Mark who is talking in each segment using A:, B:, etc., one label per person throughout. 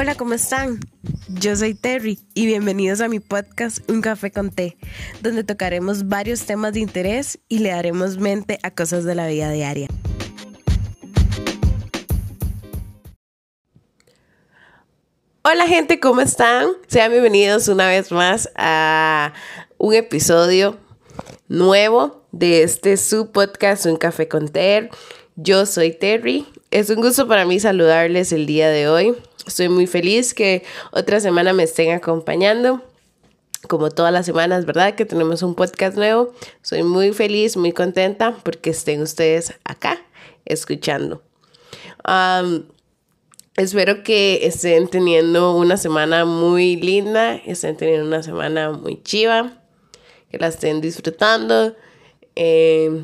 A: Hola, ¿cómo están? Yo soy Terry y bienvenidos a mi podcast Un Café con Té, donde tocaremos varios temas de interés y le daremos mente a cosas de la vida diaria. Hola gente, ¿cómo están? Sean bienvenidos una vez más a un episodio nuevo de este su podcast Un Café con Ter. Yo soy Terry. Es un gusto para mí saludarles el día de hoy. Estoy muy feliz que otra semana me estén acompañando. Como todas las semanas, ¿verdad? Que tenemos un podcast nuevo. Soy muy feliz, muy contenta porque estén ustedes acá escuchando. espero que estén teniendo una semana muy linda, estén teniendo una semana muy chiva, que la estén disfrutando. Eh,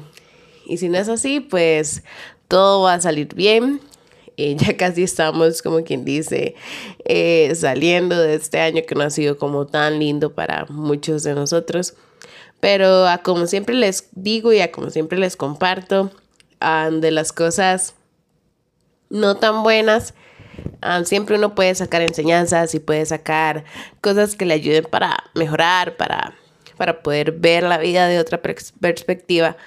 A: y si no es así, pues todo va a salir bien. Eh, ya casi estamos, como quien dice, eh, saliendo de este año que no ha sido como tan lindo para muchos de nosotros. Pero a como siempre les digo y a como siempre les comparto, de las cosas no tan buenas, siempre uno puede sacar enseñanzas y puede sacar cosas que le ayuden para mejorar, para, para poder ver la vida de otra perspectiva,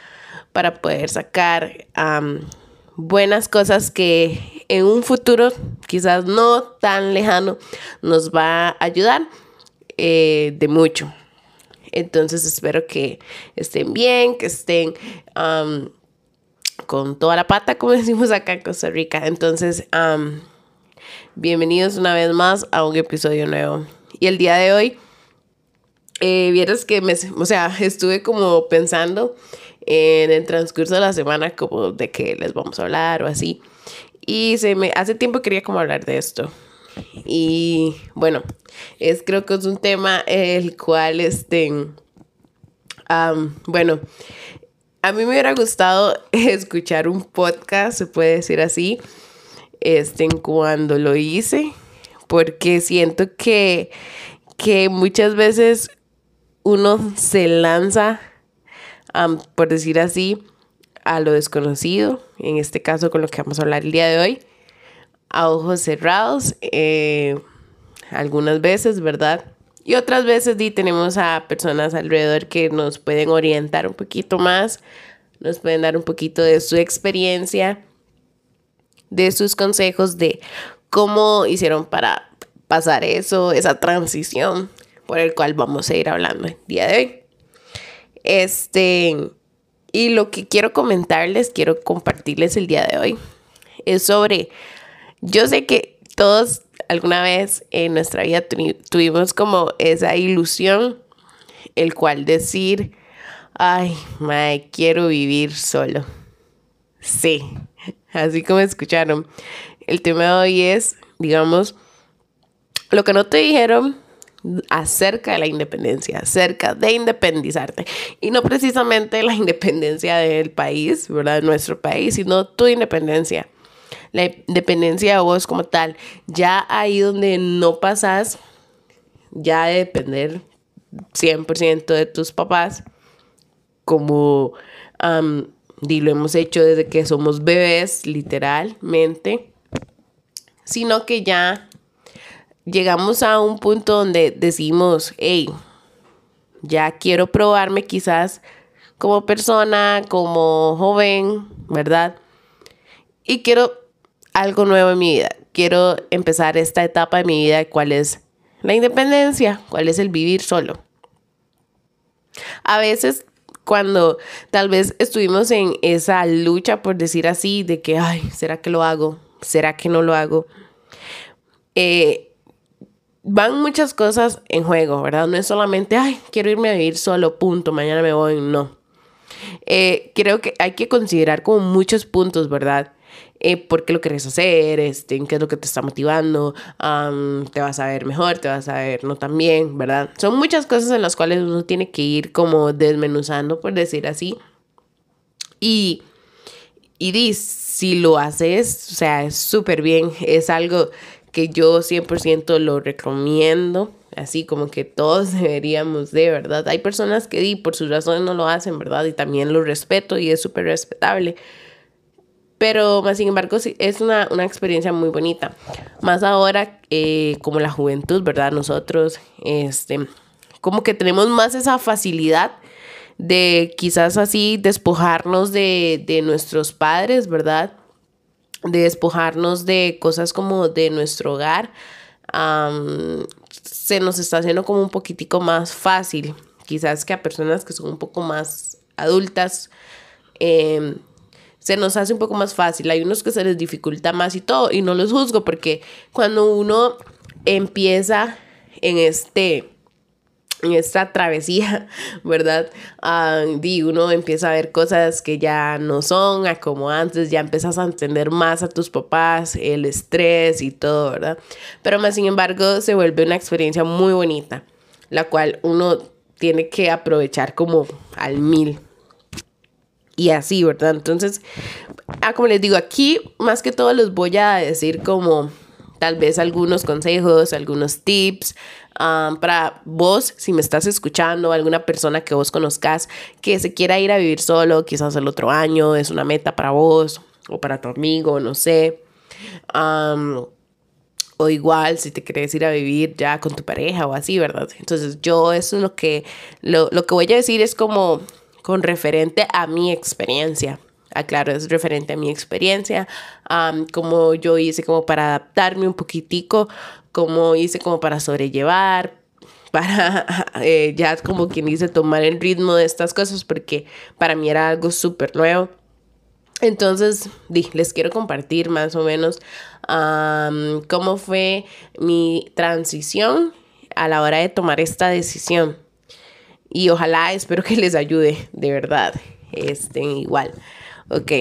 A: para poder sacar buenas cosas que en un futuro, quizás no tan lejano, nos va a ayudar eh, de mucho. Entonces espero que estén bien, que estén con toda la pata, como decimos acá en Costa Rica. Entonces, bienvenidos una vez más a un episodio nuevo. Y el día de hoy, eh, vieras que me, o sea, estuve como pensando en el transcurso de la semana como de qué les vamos a hablar o así. Y se me hace tiempo quería como hablar de esto. Y bueno, es creo que es un tema el cual este bueno, a mí me hubiera gustado escuchar un podcast, se puede decir así, este cuando lo hice, porque siento que que muchas veces uno se lanza por decir así, a lo desconocido, en este caso con lo que vamos a hablar el día de hoy, a ojos cerrados, eh, algunas veces, ¿verdad? Y otras veces sí, tenemos a personas alrededor que nos pueden orientar un poquito más, nos pueden dar un poquito de su experiencia, de sus consejos, de cómo hicieron para pasar eso, esa transición por el cual vamos a ir hablando el día de hoy. Este, y lo que quiero comentarles, quiero compartirles el día de hoy, es sobre, yo sé que todos alguna vez en nuestra vida tuvimos como esa ilusión, el cual decir, ay, mae, quiero vivir solo. Sí, así como escucharon. El tema de hoy es, digamos, lo que no te dijeron acerca de la independencia, acerca de independizarte. Y no precisamente la independencia del país, ¿verdad? Nuestro país, sino tu independencia. La independencia de vos como tal. Ya ahí donde no pasas, ya de depender 100% de tus papás, como y lo hemos hecho desde que somos bebés, literalmente, sino que ya llegamos a un punto donde decimos, hey, ya quiero probarme quizás como persona, como joven, ¿verdad? Y quiero algo nuevo en mi vida. Quiero empezar esta etapa de mi vida, cuál es la independencia, cuál es el vivir solo. A veces cuando tal vez estuvimos en esa lucha, por decir así, de que, ay, ¿será que lo hago? ¿Será que no lo hago? Eh, van muchas cosas en juego, ¿verdad? No es solamente, ay, quiero irme a vivir solo, punto, mañana me voy, no. Eh, creo que hay que considerar como muchos puntos, ¿verdad? Eh, ¿Por qué lo quieres hacer? Este, ¿Qué es lo que te está motivando? ¿Te vas a ver mejor? ¿Te vas a ver no tan bien? ¿Verdad? Son muchas cosas en las cuales uno tiene que ir como desmenuzando, por decir así. Y, y si lo haces, o sea, es súper bien. Es algo que yo 100% lo recomiendo, así como que todos deberíamos de, ¿verdad? Hay personas que por sus razones no lo hacen, ¿verdad? Y también lo respeto y es súper respetable. Pero más sin embargo es una, experiencia muy bonita. Más ahora eh, como la juventud, ¿verdad? Nosotros, este, como que tenemos más esa facilidad de quizás así despojarnos de, de nuestros padres, ¿verdad? De despojarnos de cosas como de nuestro hogar. se nos está haciendo como un poquitico más fácil. Quizás que a personas que son un poco más adultas. Eh, se nos hace un poco más fácil. Hay unos que se les dificulta más y todo, y no los juzgo porque cuando uno empieza en este en esta travesía, ¿verdad? y uno empieza a ver cosas que ya no son como antes, ya empiezas a entender más a tus papás, el estrés y todo, ¿verdad? Pero más sin embargo se vuelve una experiencia muy bonita, la cual uno tiene que aprovechar como al mil y así, ¿verdad? Entonces, ah, como les digo, aquí más que todo les voy a decir como tal vez algunos consejos, algunos tips um, para vos, si me estás escuchando, alguna persona que vos conozcas que se quiera ir a vivir solo, quizás el otro año, es una meta para vos o para tu amigo, no sé. Um, o igual si te quieres ir a vivir ya con tu pareja o así, ¿verdad? Entonces yo eso es lo que, lo, lo que voy a decir es como con referente a mi experiencia. Aclaro, es referente a mi experiencia, como yo hice como para adaptarme un poquitico, como hice como para sobrellevar, para eh, ya como quien dice tomar el ritmo de estas cosas, porque para mí era algo súper nuevo. Entonces, les quiero compartir más o menos cómo fue mi transición a la hora de tomar esta decisión y ojalá espero que les ayude, de verdad. Estén igual. Ok.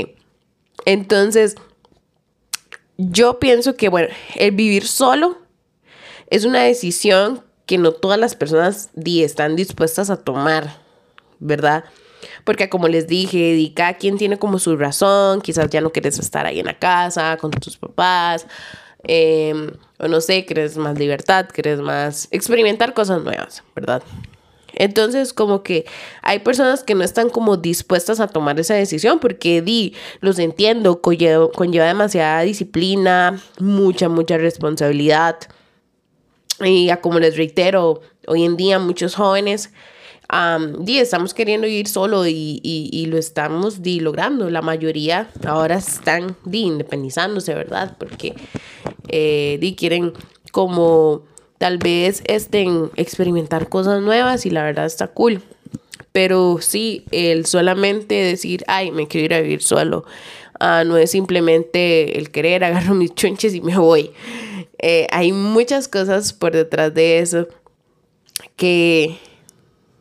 A: Entonces, yo pienso que, bueno, el vivir solo es una decisión que no todas las personas están dispuestas a tomar, ¿verdad? Porque como les dije, cada quien tiene como su razón, quizás ya no quieres estar ahí en la casa con tus papás, em, o no sé, quieres más libertad, quieres más experimentar cosas nuevas, ¿verdad? Entonces, como que hay personas que no están como dispuestas a tomar esa decisión porque di, los entiendo, conlleva, demasiada disciplina, mucha, mucha responsabilidad. Y como les reitero, hoy en día muchos jóvenes di, estamos queriendo ir solo y, lo estamos di, logrando. La mayoría ahora están di, independizándose, ¿verdad? Porque eh, di, quieren como tal vez estén experimentar cosas nuevas y la verdad está cool. Pero sí, el solamente decir, ay, me quiero ir a vivir solo, ah, no es simplemente el querer, agarro mis chunches y me voy. Eh, hay muchas cosas por detrás de eso que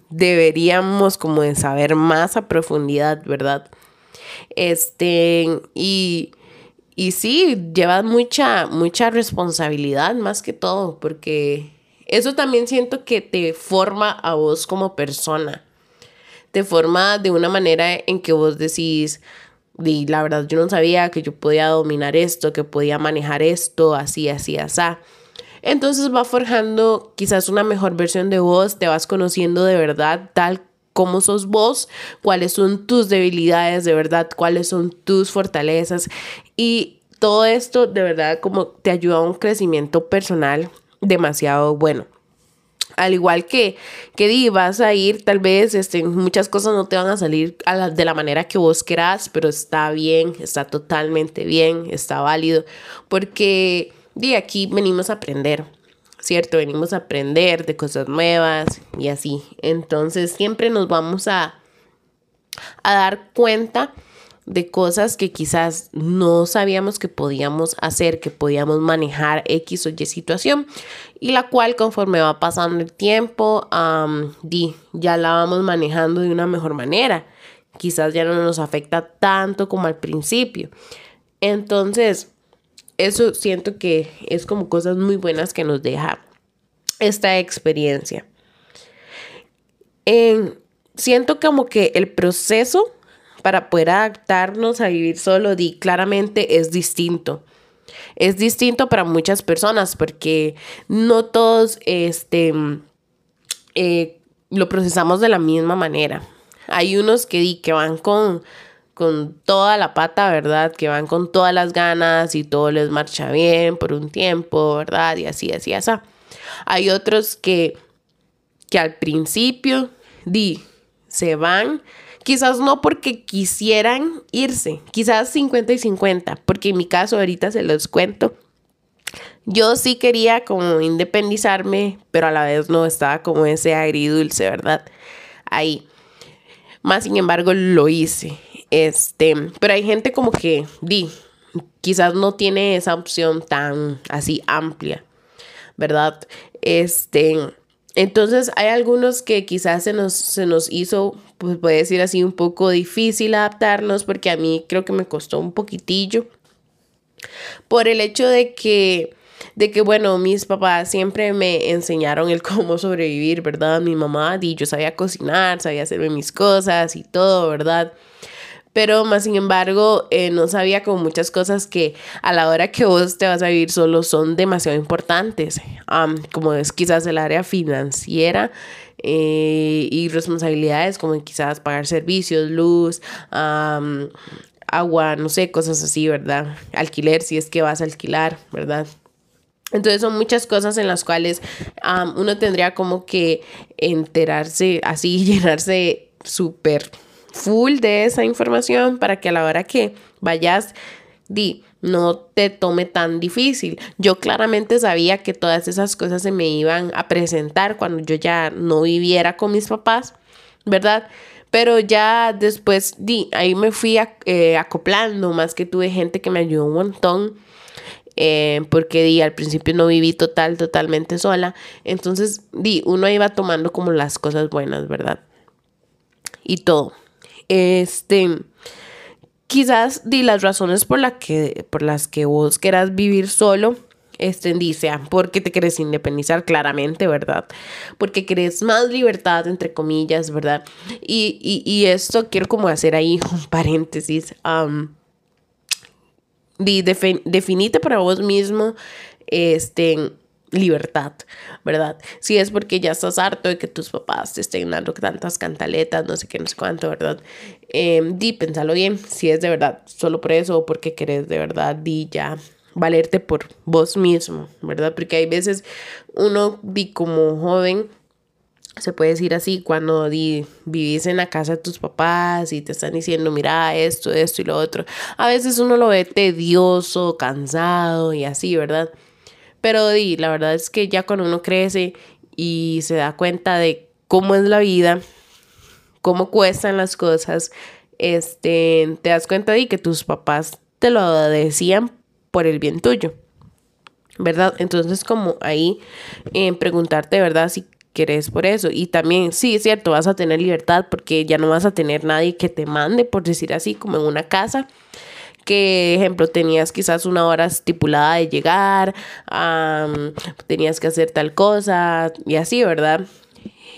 A: deberíamos como de saber más a profundidad, ¿verdad? Este, y y sí, lleva mucha, mucha responsabilidad más que todo, porque eso también siento que te forma a vos como persona. Te forma de una manera en que vos decís, y la verdad yo no sabía que yo podía dominar esto, que podía manejar esto, así, así, así. Entonces va forjando quizás una mejor versión de vos, te vas conociendo de verdad tal cómo sos vos, cuáles son tus debilidades de verdad, cuáles son tus fortalezas. Y todo esto de verdad como te ayuda a un crecimiento personal demasiado bueno. Al igual que, que di, vas a ir, tal vez este, muchas cosas no te van a salir de la manera que vos querás, pero está bien, está totalmente bien, está válido, porque di, aquí venimos a aprender, ¿cierto? Venimos a aprender de cosas nuevas y así. Entonces siempre nos vamos a, a dar cuenta de cosas que quizás no sabíamos que podíamos hacer, que podíamos manejar X o Y situación y la cual conforme va pasando el tiempo, di, ya la vamos manejando de una mejor manera. Quizás ya no nos afecta tanto como al principio. Entonces, eso siento que es como cosas muy buenas que nos deja esta experiencia. siento como que el proceso para poder adaptarnos a vivir solo, di claramente es distinto. Es distinto para muchas personas porque no todos este, eh, lo procesamos de la misma manera. Hay unos que, di, que van con con toda la pata, ¿verdad? Que van con todas las ganas y todo les marcha bien por un tiempo, ¿verdad? Y así, así, así. Hay otros que, que al principio, di, se van, quizás no porque quisieran irse, quizás 50 y 50, porque en mi caso ahorita se los cuento. Yo sí quería como independizarme, pero a la vez no estaba como ese agridulce, ¿verdad? Ahí. Más sin embargo lo hice. Este, pero hay gente como que, di, quizás no tiene esa opción tan así amplia, ¿verdad? Este, entonces hay algunos que quizás se nos, se nos hizo, pues puede decir así, un poco difícil adaptarnos porque a mí creo que me costó un poquitillo por el hecho de que de que bueno, mis papás siempre me enseñaron el cómo sobrevivir, ¿verdad? Mi mamá, y yo sabía cocinar, sabía hacerme mis cosas y todo, ¿verdad? Pero más sin embargo eh, no sabía como muchas cosas que a la hora que vos te vas a vivir solo son demasiado importantes, como es quizás el área financiera. Eh, y responsabilidades como quizás pagar servicios, luz, agua, no sé, cosas así, ¿verdad? Alquiler, si es que vas a alquilar, ¿verdad? Entonces son muchas cosas en las cuales uno tendría como que enterarse así, llenarse súper full de esa información para que a la hora que vayas, di, no te tome tan difícil. Yo claramente sabía que todas esas cosas se me iban a presentar cuando yo ya no viviera con mis papás, ¿verdad? Pero ya después, di, ahí me fui eh, acoplando, más que tuve gente que me ayudó un montón. Eh, porque di, al principio no viví total, totalmente sola. Entonces, di, uno iba tomando como las cosas buenas, ¿verdad? Y todo. Este, quizás di las razones por, la que, por las que vos quieras vivir solo, este, dice, porque te quieres independizar claramente, ¿verdad? Porque querés más libertad, entre comillas, ¿verdad? Y, y, esto quiero como hacer ahí un paréntesis. definite para vos mismo, este, libertad, ¿verdad? Si es porque ya estás harto de que tus papás te estén dando tantas cantaletas, no sé qué, no sé cuánto, ¿verdad? Eh, di, pensalo bien, si es de verdad solo por eso o porque querés de verdad, di ya valerte por vos mismo, ¿verdad? Porque hay veces uno, di como joven, se puede decir así, cuando di, vivís en la casa de tus papás y te están diciendo, mira, esto, esto y lo otro, a veces uno lo ve tedioso, cansado y así, ¿verdad? Pero di, la verdad es que ya cuando uno crece y se da cuenta de cómo es la vida, cómo cuestan las cosas, este, te das cuenta de que tus papás te lo decían por el bien tuyo, ¿verdad? Entonces como ahí eh, preguntarte, ¿verdad? Si querés por eso. Y también, sí, es cierto, vas a tener libertad porque ya no vas a tener nadie que te mande, por decir así, como en una casa que, ejemplo, tenías quizás una hora estipulada de llegar, tenías que hacer tal cosa y así, ¿verdad?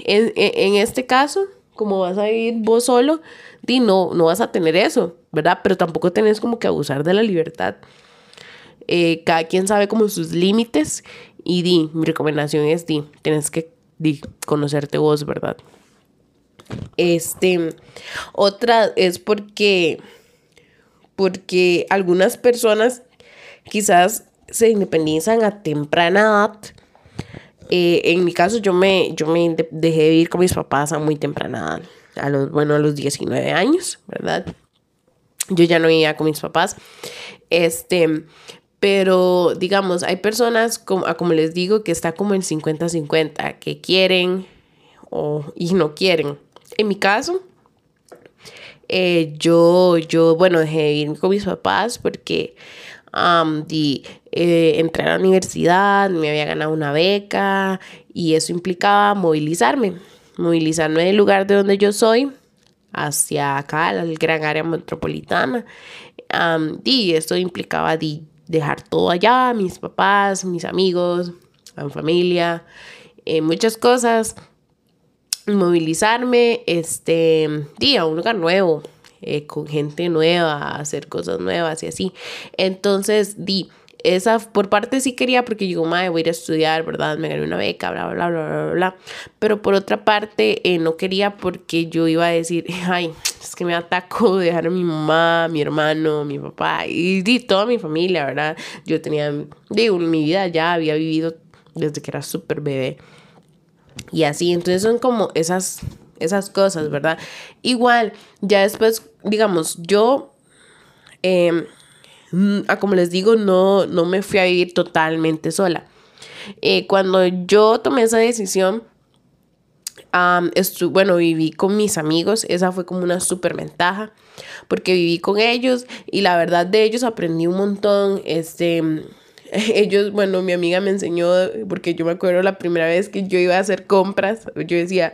A: En, este caso, como vas a vivir vos solo, di, no, no vas a tener eso, ¿verdad? Pero tampoco tenés como que abusar de la libertad. Eh, cada quien sabe como sus límites y di, mi recomendación es di, tienes que di, conocerte vos, ¿verdad? Este, otra es porque porque algunas personas quizás se independizan a temprana edad. Eh, en mi caso, yo me, yo me dejé vivir con mis papás a muy temprana edad, a los, bueno, a los 19 años, ¿verdad? Yo ya no vivía con mis papás. Este, pero digamos, hay personas, como, como les digo, que está como en 50-50, que quieren o, y no quieren. En mi caso, eh, yo, yo, bueno, dejé de ir con mis papás porque eh, entré a la universidad, me había ganado una beca y eso implicaba movilizarme, movilizarme del lugar de donde yo soy hacia acá, el gran área metropolitana. y esto implicaba dejar todo allá, mis papás, mis amigos, mi familia, eh, muchas cosas movilizarme, este, día, un lugar nuevo, eh, con gente nueva, hacer cosas nuevas y así. Entonces, di, esa por parte sí quería porque digo, madre, voy a ir a estudiar, ¿verdad? Me gané una beca, bla, bla, bla, bla, bla, Pero por otra parte eh, no quería porque yo iba a decir, ay, es que me ataco dejar a mi mamá, mi hermano, mi papá y, y toda mi familia, ¿verdad? Yo tenía, digo, mi vida ya había vivido desde que era súper bebé. Y así, entonces son como esas, esas cosas, ¿verdad? Igual, ya después, digamos, yo... Eh, como les digo, no, no me fui a vivir totalmente sola. Eh, cuando yo tomé esa decisión, bueno, viví con mis amigos, esa fue como una súper ventaja, porque viví con ellos y la verdad de ellos aprendí un montón, este, ellos, bueno, mi amiga me enseñó, porque yo me acuerdo la primera vez que yo iba a hacer compras, yo decía,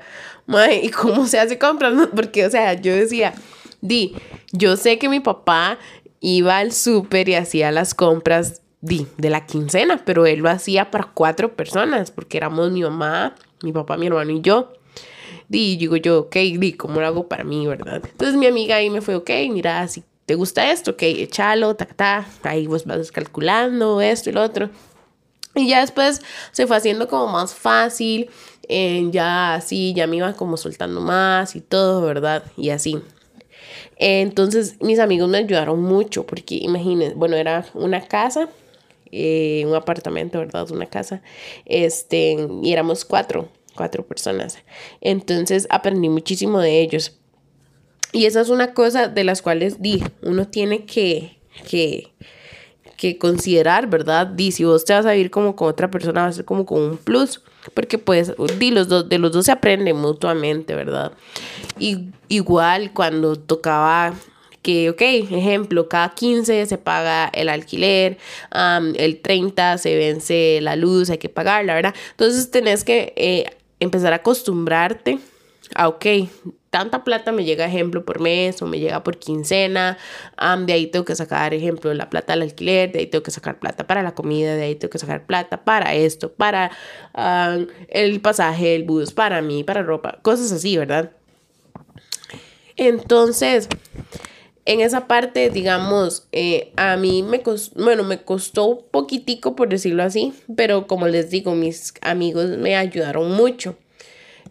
A: ¿y cómo se hace compras? Porque, o sea, yo decía, di, yo sé que mi papá iba al súper y hacía las compras de, de la quincena, pero él lo hacía para cuatro personas, porque éramos mi mamá, mi papá, mi hermano y yo. Y digo yo, ok, di, ¿cómo lo hago para mí, verdad? Entonces mi amiga ahí me fue, ok, mira, si te gusta esto, ok, échalo, ta, ta, ahí vos vas calculando esto y lo otro. Y ya después se fue haciendo como más fácil, eh, ya así, ya me iba como soltando más y todo, ¿verdad? Y así. Entonces mis amigos me ayudaron mucho porque imagínense, bueno, era una casa, eh, un apartamento, ¿verdad? Una casa, este, y éramos cuatro, cuatro personas. Entonces aprendí muchísimo de ellos. Y esa es una cosa de las cuales di, uno tiene que, que, que considerar, ¿verdad? Di, si vos te vas a vivir como con otra persona, va a ser como con un plus porque pues di, los dos, de los dos se aprende mutuamente, ¿verdad? Y igual cuando tocaba que, ok, ejemplo, cada 15 se paga el alquiler, el 30 se vence la luz, hay que pagarla, ¿verdad? Entonces tenés que eh, empezar a acostumbrarte a, ok, tanta plata me llega ejemplo por mes o me llega por quincena, de ahí tengo que sacar ejemplo la plata del alquiler, de ahí tengo que sacar plata para la comida, de ahí tengo que sacar plata para esto, para el pasaje, el bus, para mí, para ropa, cosas así, ¿verdad? Entonces, en esa parte, digamos, eh, a mí me costó, bueno, me costó un poquitico, por decirlo así, pero como les digo, mis amigos me ayudaron mucho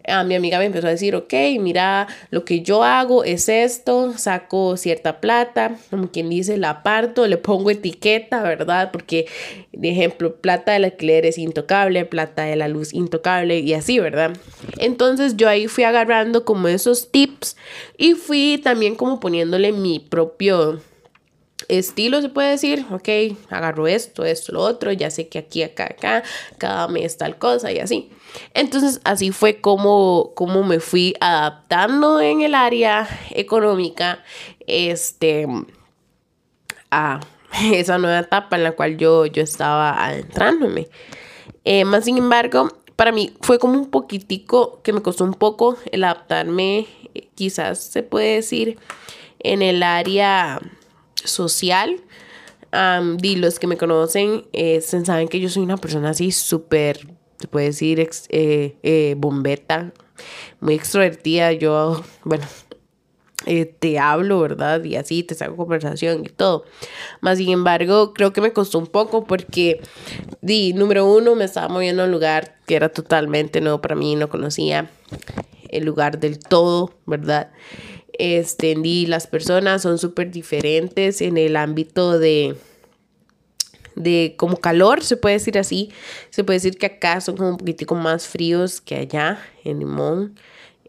A: a mi amiga me empezó a decir, ok, mira, lo que yo hago es esto, saco cierta plata, como quien dice, la aparto, le pongo etiqueta, ¿verdad? Porque, de ejemplo, plata del alquiler es intocable, plata de la luz intocable y así, ¿verdad? Entonces yo ahí fui agarrando como esos tips y fui también como poniéndole mi propio estilo, se puede decir, ok, agarro esto, esto, lo otro, ya sé que aquí, acá, acá, cada mes tal cosa y así. Entonces así fue como, como me fui adaptando en el área económica este, a esa nueva etapa en la cual yo, yo estaba adentrándome. Eh, más sin embargo, para mí fue como un poquitico que me costó un poco el adaptarme, quizás se puede decir, en el área social. y los que me conocen eh, saben que yo soy una persona así súper se puede decir, eh, eh, bombeta, muy extrovertida. Yo, bueno, eh, te hablo, ¿verdad? Y así te saco conversación y todo. Más sin embargo, creo que me costó un poco porque, di, número uno, me estaba moviendo a un lugar que era totalmente nuevo para mí, no conocía el lugar del todo, ¿verdad? Este, las personas son súper diferentes en el ámbito de de como calor, se puede decir así. Se puede decir que acá son como un poquitico más fríos que allá en Limón.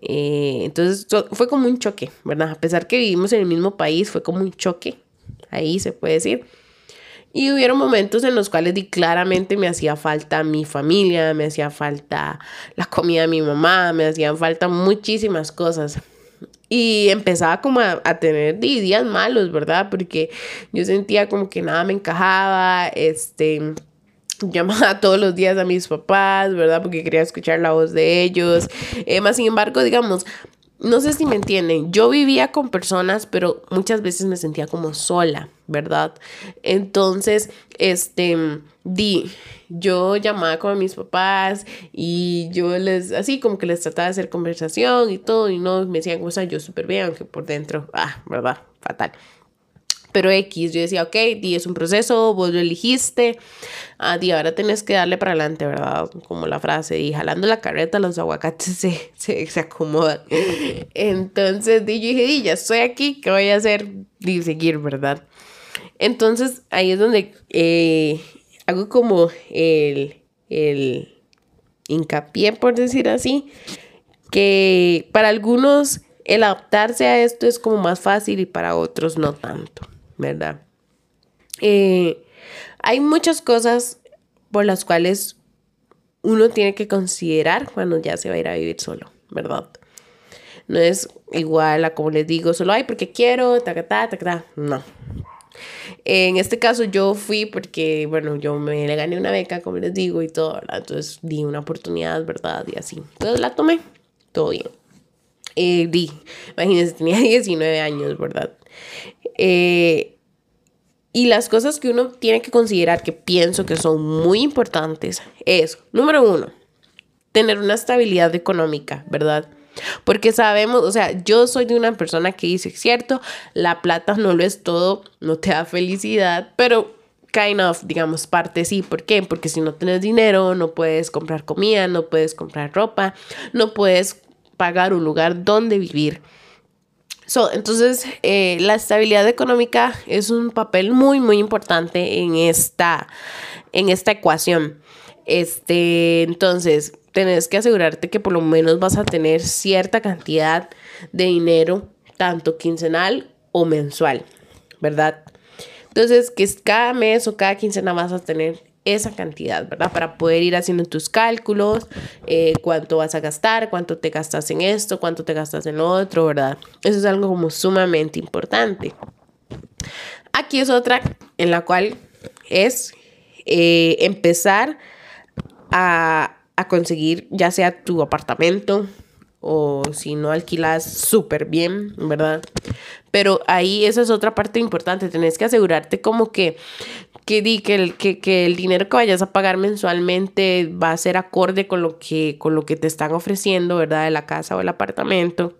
A: Eh, entonces fue como un choque, ¿verdad? A pesar que vivimos en el mismo país, fue como un choque, ahí se puede decir. Y hubieron momentos en los cuales di, claramente me hacía falta mi familia, me hacía falta la comida de mi mamá, me hacían falta muchísimas cosas. Y empezaba como a, tener días malos, ¿verdad? Porque yo sentía como que nada me encajaba, este llamaba todos los días a mis papás, ¿verdad? Porque quería escuchar la voz de ellos. Eh, sin embargo, digamos, no sé si me entienden, yo vivía con personas, pero muchas veces me sentía como sola, ¿verdad? Entonces, este, di, yo llamaba con mis papás y yo les, así como que les trataba de hacer conversación y todo, y no me decían cosas yo súper bien, aunque por dentro, ah, ¿verdad? Fatal. Pero X, yo decía, ok, di es un proceso, vos lo elegiste, ah, di ahora tenés que darle para adelante, ¿verdad? Como la frase, y jalando la carreta los aguacates se, se, se acomodan. Entonces, di, yo dije, di, ya estoy aquí, ¿qué voy a hacer? Di, seguir, ¿verdad? Entonces, ahí es donde eh, hago como el, el hincapié, por decir así, que para algunos el adaptarse a esto es como más fácil y para otros no tanto. ¿Verdad? Eh, hay muchas cosas por las cuales uno tiene que considerar cuando ya se va a ir a vivir solo, ¿verdad? No es igual a como les digo, solo hay porque quiero, ta, ta, ta, ta, no. En este caso yo fui porque, bueno, yo me le gané una beca, como les digo, y todo. Entonces di una oportunidad, ¿verdad? Y así. Entonces la tomé, todo bien. Eh, di, imagínense, tenía 19 años, ¿verdad? Eh, y las cosas que uno tiene que considerar que pienso que son muy importantes es, número uno, tener una estabilidad económica, ¿verdad? Porque sabemos, o sea, yo soy de una persona que dice, cierto, la plata no lo es todo, no te da felicidad, pero kind of, digamos, parte sí. ¿Por qué? Porque si no tienes dinero, no puedes comprar comida, no puedes comprar ropa, no puedes pagar un lugar donde vivir. So, entonces, eh, la estabilidad económica es un papel muy, muy importante en esta, en esta ecuación. Este, entonces, tenés que asegurarte que por lo menos vas a tener cierta cantidad de dinero, tanto quincenal o mensual, ¿verdad? Entonces, que cada mes o cada quincena vas a tener esa cantidad, ¿verdad? Para poder ir haciendo tus cálculos, eh, cuánto vas a gastar, cuánto te gastas en esto, cuánto te gastas en lo otro, ¿verdad? Eso es algo como sumamente importante. Aquí es otra en la cual es eh, empezar a, a conseguir ya sea tu apartamento, o si no alquilas súper bien, ¿verdad? Pero ahí esa es otra parte importante, tenés que asegurarte como que que, di, que, el, que, que el dinero que vayas a pagar mensualmente va a ser acorde con lo que, con lo que te están ofreciendo, ¿verdad? De la casa o el apartamento.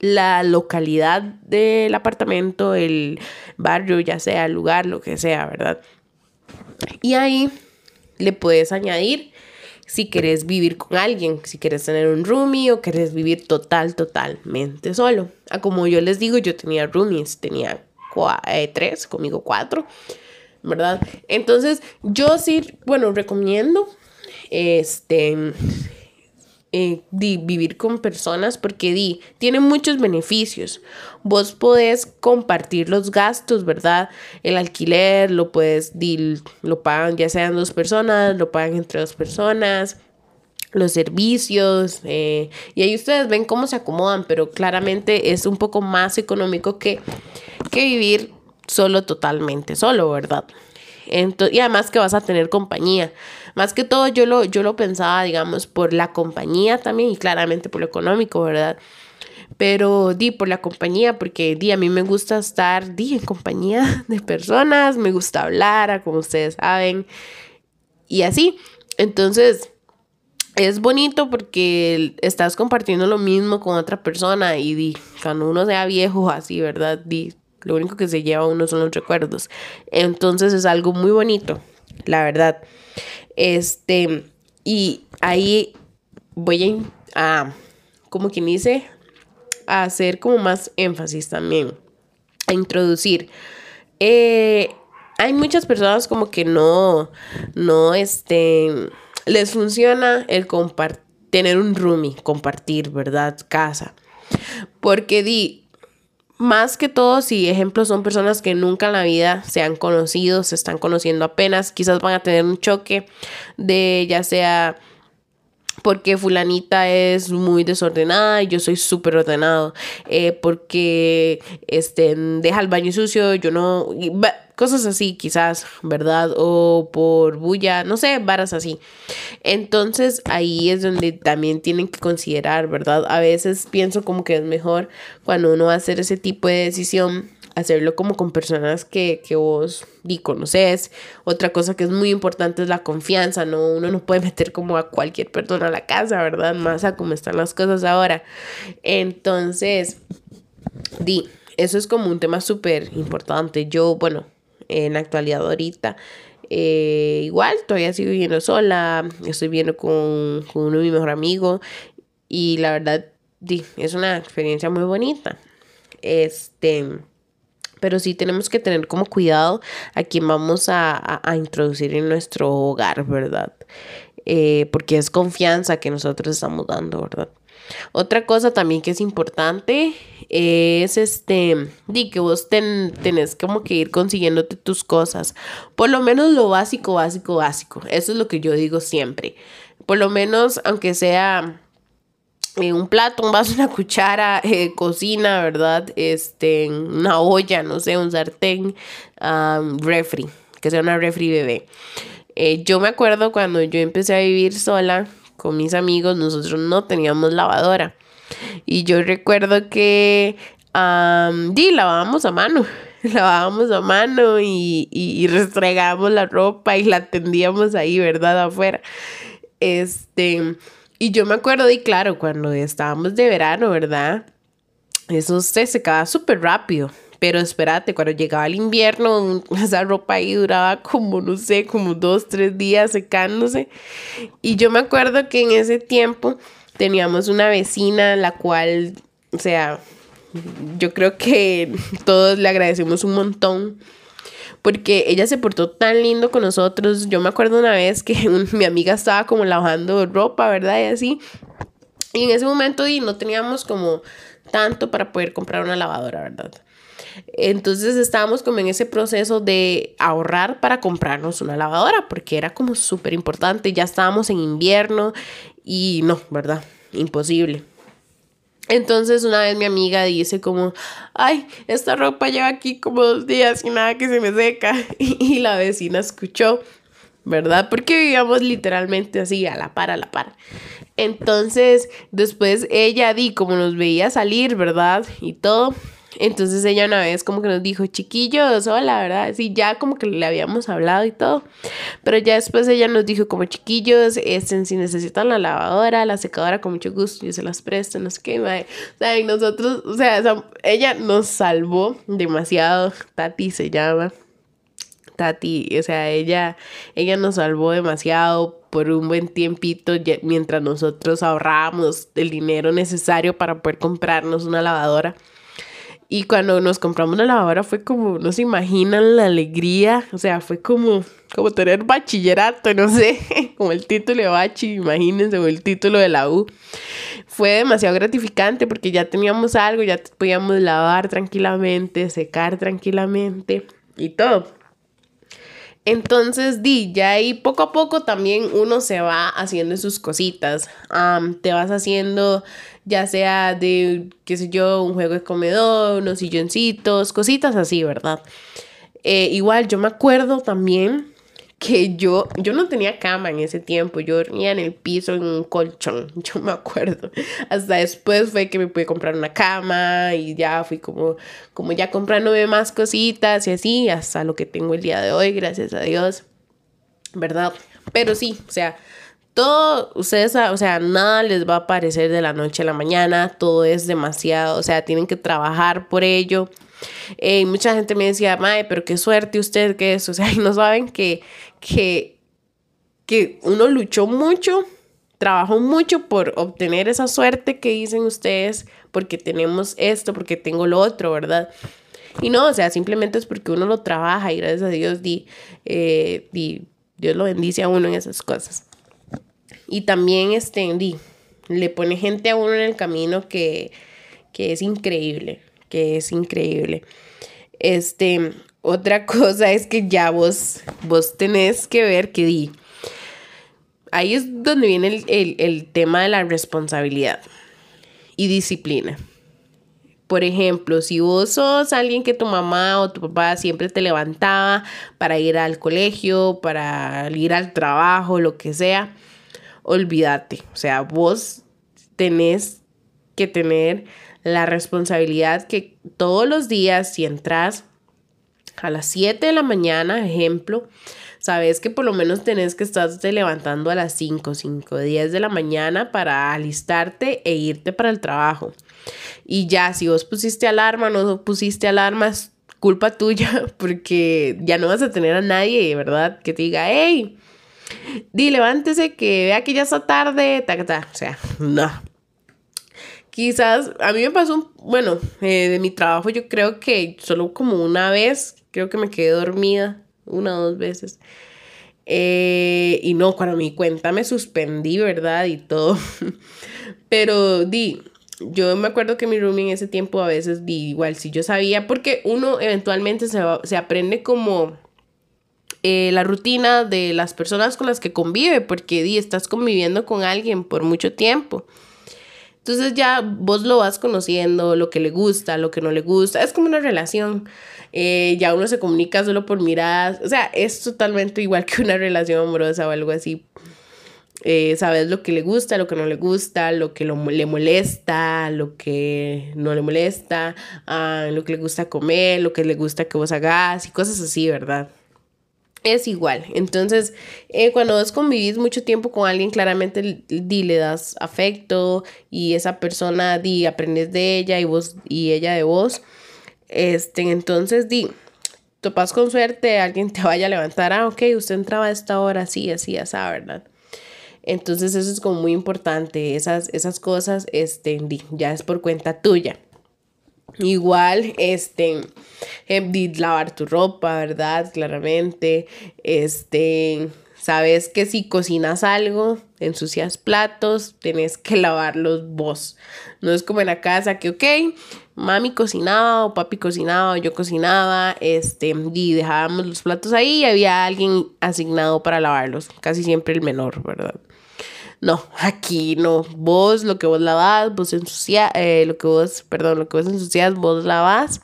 A: La localidad del apartamento, el barrio, ya sea el lugar, lo que sea, ¿verdad? Y ahí le puedes añadir si quieres vivir con alguien, si quieres tener un roomie o quieres vivir total, totalmente solo. Ah, como yo les digo, yo tenía roomies, tenía eh, tres, conmigo cuatro. ¿Verdad? Entonces, yo sí, bueno, recomiendo este eh, vivir con personas porque di, tiene muchos beneficios. Vos podés compartir los gastos, ¿verdad? El alquiler lo puedes, di, lo pagan ya sean dos personas, lo pagan entre dos personas los servicios eh, y ahí ustedes ven cómo se acomodan, pero claramente es un poco más económico que, que vivir solo totalmente solo, ¿verdad? y además que vas a tener compañía. Más que todo yo lo, yo lo pensaba, digamos, por la compañía también y claramente por lo económico, ¿verdad? Pero di por la compañía, porque di a mí me gusta estar di en compañía de personas, me gusta hablar, como ustedes saben, y así. Entonces, es bonito porque estás compartiendo lo mismo con otra persona y di, cuando uno sea viejo así, ¿verdad? Di, lo único que se lleva uno son los recuerdos. Entonces es algo muy bonito, la verdad. Este, y ahí voy a, como quien dice, a hacer como más énfasis también, a introducir. Eh, hay muchas personas como que no, no, este, les funciona el compartir, tener un roomie, compartir, ¿verdad? Casa. Porque di, más que todo, si ejemplos son personas que nunca en la vida se han conocido, se están conociendo apenas, quizás van a tener un choque de ya sea porque fulanita es muy desordenada y yo soy súper ordenado, eh, porque este, deja el baño sucio, yo no, cosas así quizás, ¿verdad? O por bulla, no sé, varas así. Entonces ahí es donde también tienen que considerar, ¿verdad? A veces pienso como que es mejor cuando uno va a hacer ese tipo de decisión hacerlo como con personas que, que vos ni conoces. Otra cosa que es muy importante es la confianza, ¿no? Uno no puede meter como a cualquier persona a la casa, ¿verdad? Más a cómo están las cosas ahora. Entonces, di, eso es como un tema súper importante. Yo, bueno, en la actualidad ahorita, eh, igual todavía sigo viviendo sola, estoy viviendo con, con uno de mis mejores amigos y la verdad es una experiencia muy bonita. Este, pero sí tenemos que tener como cuidado a quién vamos a, introducir en nuestro hogar, ¿verdad? Eh, porque es confianza que nosotros estamos dando, ¿verdad? Otra cosa también que es importante es este, di que vos tenés como que ir consiguiéndote tus cosas. Por lo menos lo básico, básico, básico. Eso es lo que yo digo siempre. Por lo menos, aunque sea eh, un plato, un vaso, una cuchara, eh, cocina, ¿verdad? Este, una olla, no sé, un sartén, refri, que sea una refri bebé. Eh, yo me acuerdo cuando yo empecé a vivir sola con mis amigos, nosotros no teníamos lavadora. Y yo recuerdo que um, lavábamos a mano. Lavábamos a mano y, y, restregábamos la ropa y la tendíamos ahí, ¿verdad? Afuera. Este, y yo me acuerdo, y claro, cuando estábamos de verano, ¿verdad? Eso se secaba súper rápido. Pero espérate, cuando llegaba el invierno, esa ropa ahí duraba como, no sé, como dos, tres días secándose. Y yo me acuerdo que en ese tiempo teníamos una vecina, la cual, o sea, yo creo que todos le agradecemos un montón porque ella se portó tan lindo con nosotros. Yo me acuerdo una vez que mi amiga estaba como lavando ropa, ¿verdad? Y así. Y en ese momento y no teníamos como tanto para poder comprar una lavadora, ¿verdad? Entonces estábamos como en ese proceso de ahorrar para comprarnos una lavadora, porque era como súper importante. Ya estábamos en invierno y no, ¿verdad? Imposible. Entonces una vez mi amiga dice como, ay, esta ropa lleva aquí como dos días y nada que se me seca. Y, la vecina escuchó, ¿verdad? Porque vivíamos literalmente así, a la par, a la par. Entonces, después ella di como nos veía salir, ¿verdad? Y todo, entonces ella una vez como que nos dijo, chiquillos, hola, ¿verdad? Sí, ya como que le habíamos hablado y todo. Pero ya después ella nos dijo como chiquillos, este, si necesitan la lavadora, la secadora, con mucho gusto, yo se las presto, no sé qué. O sea, y nosotros, o sea, ella nos salvó demasiado. Tati se llama. Tati, o sea, ella, ella nos salvó demasiado por un buen tiempito mientras nosotros ahorrábamos el dinero necesario para poder comprarnos una lavadora. Y cuando nos compramos la lavadora fue como, no se imaginan la alegría, o sea, fue como, como tener bachillerato, no sé, como el título de bachi, imagínense, o el título de la U. Fue demasiado gratificante porque ya teníamos algo, ya podíamos lavar tranquilamente, secar tranquilamente y todo. Entonces, di, ya ahí poco a poco también uno se va haciendo sus cositas. te vas haciendo, ya sea de, qué sé yo, un juego de comedor, unos silloncitos, cositas así, ¿verdad? Eh, igual, yo me acuerdo también que yo, yo no tenía cama en ese tiempo, yo dormía en el piso en un colchón, yo me acuerdo. Hasta después fue que me pude comprar una cama y ya fui como, como ya comprándome más cositas y así, hasta lo que tengo el día de hoy, gracias a Dios, ¿verdad? Pero sí, o sea, todo, ustedes, o sea, nada les va a aparecer de la noche a la mañana, todo es demasiado, o sea, tienen que trabajar por ello. Eh, mucha gente me decía, Mae, pero qué suerte usted que es, o sea, y no saben que, que, que uno luchó mucho, trabajó mucho por obtener esa suerte que dicen ustedes, porque tenemos esto, porque tengo lo otro, ¿verdad? Y no, o sea, simplemente es porque uno lo trabaja y gracias a Dios di, eh, di, Dios lo bendice a uno en esas cosas. Y también este, di, le pone gente a uno en el camino que, que es increíble, que es increíble. Este, otra cosa es que ya vos, vos tenés que ver que di. Ahí es donde viene el, tema de la responsabilidad y disciplina. Por ejemplo, si vos sos alguien que tu mamá o tu papá siempre te levantaba para ir al colegio, para ir al trabajo, lo que sea, olvídate. O sea, vos tenés que tener la responsabilidad que todos los días, si entras a las 7 de la mañana, ejemplo, sabes que por lo menos tenés que estarte levantando a las 5, 5, 10 de la mañana para alistarte e irte para el trabajo. Y ya, si vos pusiste alarma, no pusiste alarma, es culpa tuya, porque ya no vas a tener a nadie, ¿verdad? Que te diga, hey, di, levántese, que vea que ya está tarde, ta, ta. O sea, no. Quizás, a mí me pasó, bueno, eh, de mi trabajo yo creo que solo como una vez, creo que me quedé dormida, una o dos veces. Eh, y no, cuando mi cuenta me suspendí, ¿verdad? Y todo. Pero di, yo me acuerdo que mi roomie en ese tiempo a veces di igual, si yo sabía, porque uno eventualmente se, se aprende como eh, la rutina de las personas con las que convive, porque di, estás conviviendo con alguien por mucho tiempo. Entonces ya vos lo vas conociendo, lo que le gusta, lo que no le gusta. Es como una relación. Eh, ya uno se comunica solo por miradas. O sea, es totalmente igual que una relación amorosa o algo así. Eh, sabes lo que le gusta, lo que no le gusta, lo que le molesta, lo que no le molesta, ah, lo que le gusta comer, lo que le gusta que vos hagas y cosas así, ¿verdad? Es igual. Entonces, eh, cuando vos convivís mucho tiempo con alguien, claramente di, le das afecto y esa persona di, aprendes de ella y vos y ella de vos. Este, entonces, di, topas con suerte, alguien te vaya a levantar, ah, ok, usted entraba a esta hora, así, así, así, ¿verdad? Entonces, eso es como muy importante, esas, esas cosas, este, di, ya es por cuenta tuya. Igual, este, eh, lavar tu ropa, ¿verdad? Claramente, este, sabes que si cocinas algo, ensucias platos, tenés que lavarlos vos. No es como en la casa que, ok, mami cocinaba o papi cocinaba o yo cocinaba, este, y dejábamos los platos ahí y había alguien asignado para lavarlos, casi siempre el menor, ¿verdad? No, aquí no. Vos lo que vos lavas, vos ensucias, eh, lo que vos, perdón, lo que vos ensucias, vos lavas.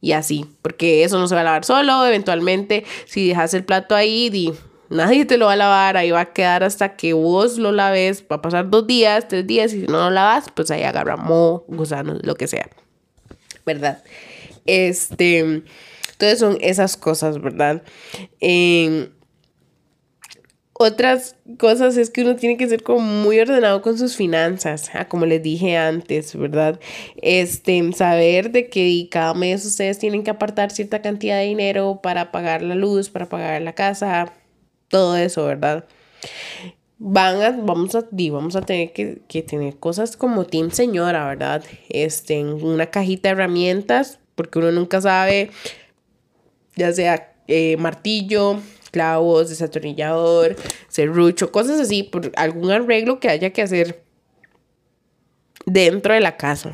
A: Y así, porque eso no se va a lavar solo. Eventualmente, si dejas el plato ahí, di, nadie te lo va a lavar. Ahí va a quedar hasta que vos lo laves. Va a pasar dos días, tres días. Y si no lo lavas, pues ahí agarra moho, gusanos, lo que sea. ¿Verdad? Este. Entonces son esas cosas, ¿verdad? Eh, otras cosas es que uno tiene que ser como muy ordenado con sus finanzas, ah, como les dije antes, ¿verdad? Este, saber de que cada mes ustedes tienen que apartar cierta cantidad de dinero para pagar la luz, para pagar la casa, todo eso, ¿verdad? Van a, vamos a, vamos a tener que, que tener cosas como Team Señora, ¿verdad? Este, una cajita de herramientas, porque uno nunca sabe, ya sea eh, martillo, clavos, desatornillador, serrucho, cosas así, por algún arreglo que haya que hacer dentro de la casa.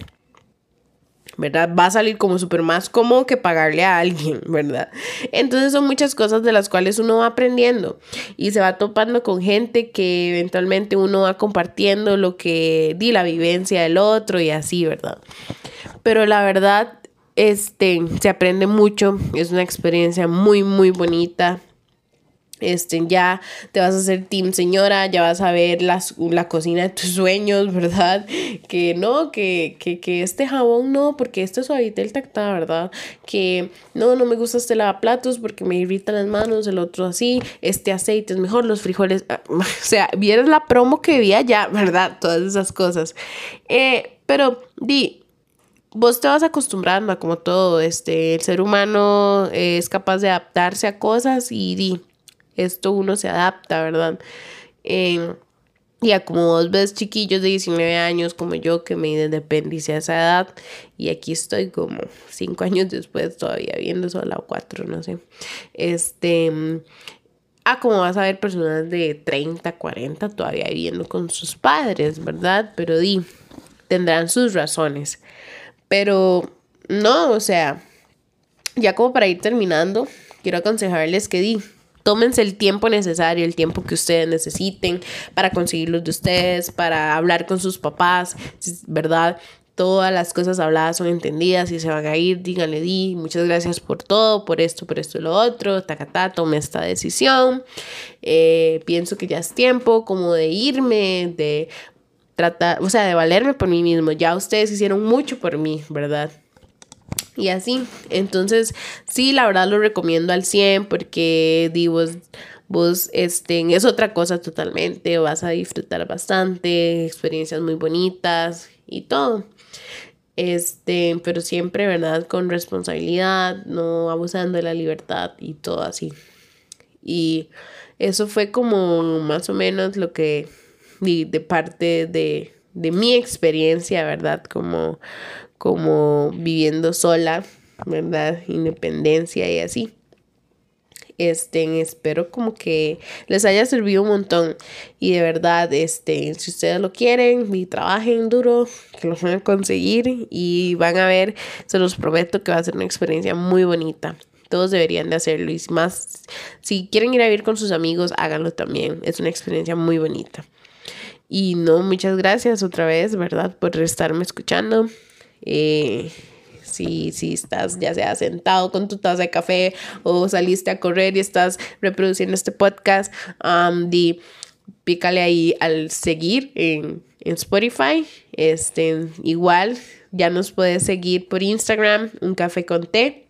A: ¿verdad? Va a salir como súper más cómodo que pagarle a alguien, ¿verdad? Entonces son muchas cosas de las cuales uno va aprendiendo y se va topando con gente que eventualmente uno va compartiendo lo que di la vivencia del otro y así, ¿verdad? Pero la verdad, este, se aprende mucho, es una experiencia muy, muy bonita, este, ya te vas a hacer team señora, ya vas a ver las, la cocina de tus sueños, ¿verdad? Que no, que, que, que este jabón no, porque este suavitel tacta, ¿verdad? Que no, no me gusta este lavaplatos porque me irritan las manos, el otro así, este aceite es mejor, los frijoles, ah, o sea, vieras la promo que vi allá, ¿verdad? Todas esas cosas. Eh, pero, di, vos te vas acostumbrando a como todo, este, el ser humano es capaz de adaptarse a cosas y di esto uno se adapta, ¿verdad? Eh, y a como vos ves chiquillos de 19 años como yo que me independicé a esa edad y aquí estoy como 5 años después todavía viendo sola o 4, no sé. Este, a como vas a ver personas de 30, 40 todavía viviendo con sus padres, ¿verdad? Pero di, tendrán sus razones. Pero no, o sea, ya como para ir terminando, quiero aconsejarles que di, Tómense el tiempo necesario, el tiempo que ustedes necesiten para conseguirlos de ustedes, para hablar con sus papás, ¿verdad? Todas las cosas habladas son entendidas y se van a ir, díganle, di, muchas gracias por todo, por esto, por esto y lo otro, tacatá, tome esta decisión. Eh, pienso que ya es tiempo como de irme, de tratar, o sea, de valerme por mí mismo. Ya ustedes hicieron mucho por mí, ¿verdad? Y así, entonces sí, la verdad lo recomiendo al 100 porque digo, vos este, es otra cosa totalmente, vas a disfrutar bastante, experiencias muy bonitas y todo. Este, pero siempre, ¿verdad? Con responsabilidad, no abusando de la libertad y todo así. Y eso fue como más o menos lo que de parte de, de mi experiencia, ¿verdad? Como, como viviendo sola, ¿verdad? Independencia y así. Este, espero como que les haya servido un montón. Y de verdad, este, si ustedes lo quieren y trabajen duro, que lo van a conseguir y van a ver, se los prometo que va a ser una experiencia muy bonita. Todos deberían de hacerlo y más, si quieren ir a vivir con sus amigos, háganlo también. Es una experiencia muy bonita. Y no, muchas gracias otra vez, ¿verdad? Por estarme escuchando. Eh, si, si estás ya sea sentado con tu taza de café o saliste a correr y estás reproduciendo este podcast, um, di, pícale ahí al seguir en, en Spotify. Este, igual, ya nos puedes seguir por Instagram, un café con té.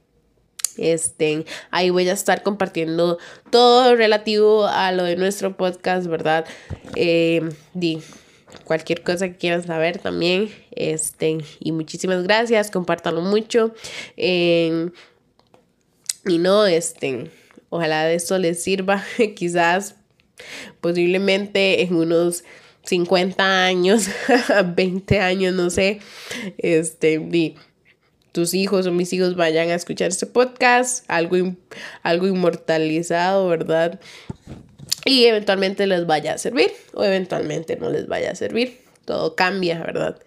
A: Este, ahí voy a estar compartiendo todo relativo a lo de nuestro podcast, ¿verdad? Eh, di, cualquier cosa que quieran saber también. Este, y muchísimas gracias, compártanlo mucho. y no, este, ojalá de eso les sirva, quizás posiblemente en unos 50 años, 20 años, no sé, este, tus hijos o mis hijos vayan a escuchar este podcast, algo, algo inmortalizado, ¿verdad? Y eventualmente les vaya a servir o eventualmente no les vaya a servir. Todo cambia, ¿verdad?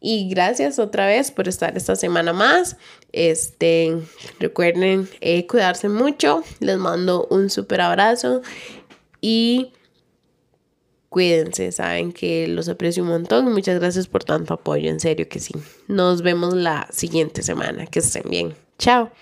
A: Y gracias otra vez por estar esta semana más. Este, recuerden eh, cuidarse mucho. Les mando un súper abrazo y cuídense. Saben que los aprecio un montón. Muchas gracias por tanto apoyo. En serio que sí. Nos vemos la siguiente semana. Que estén bien. Chao.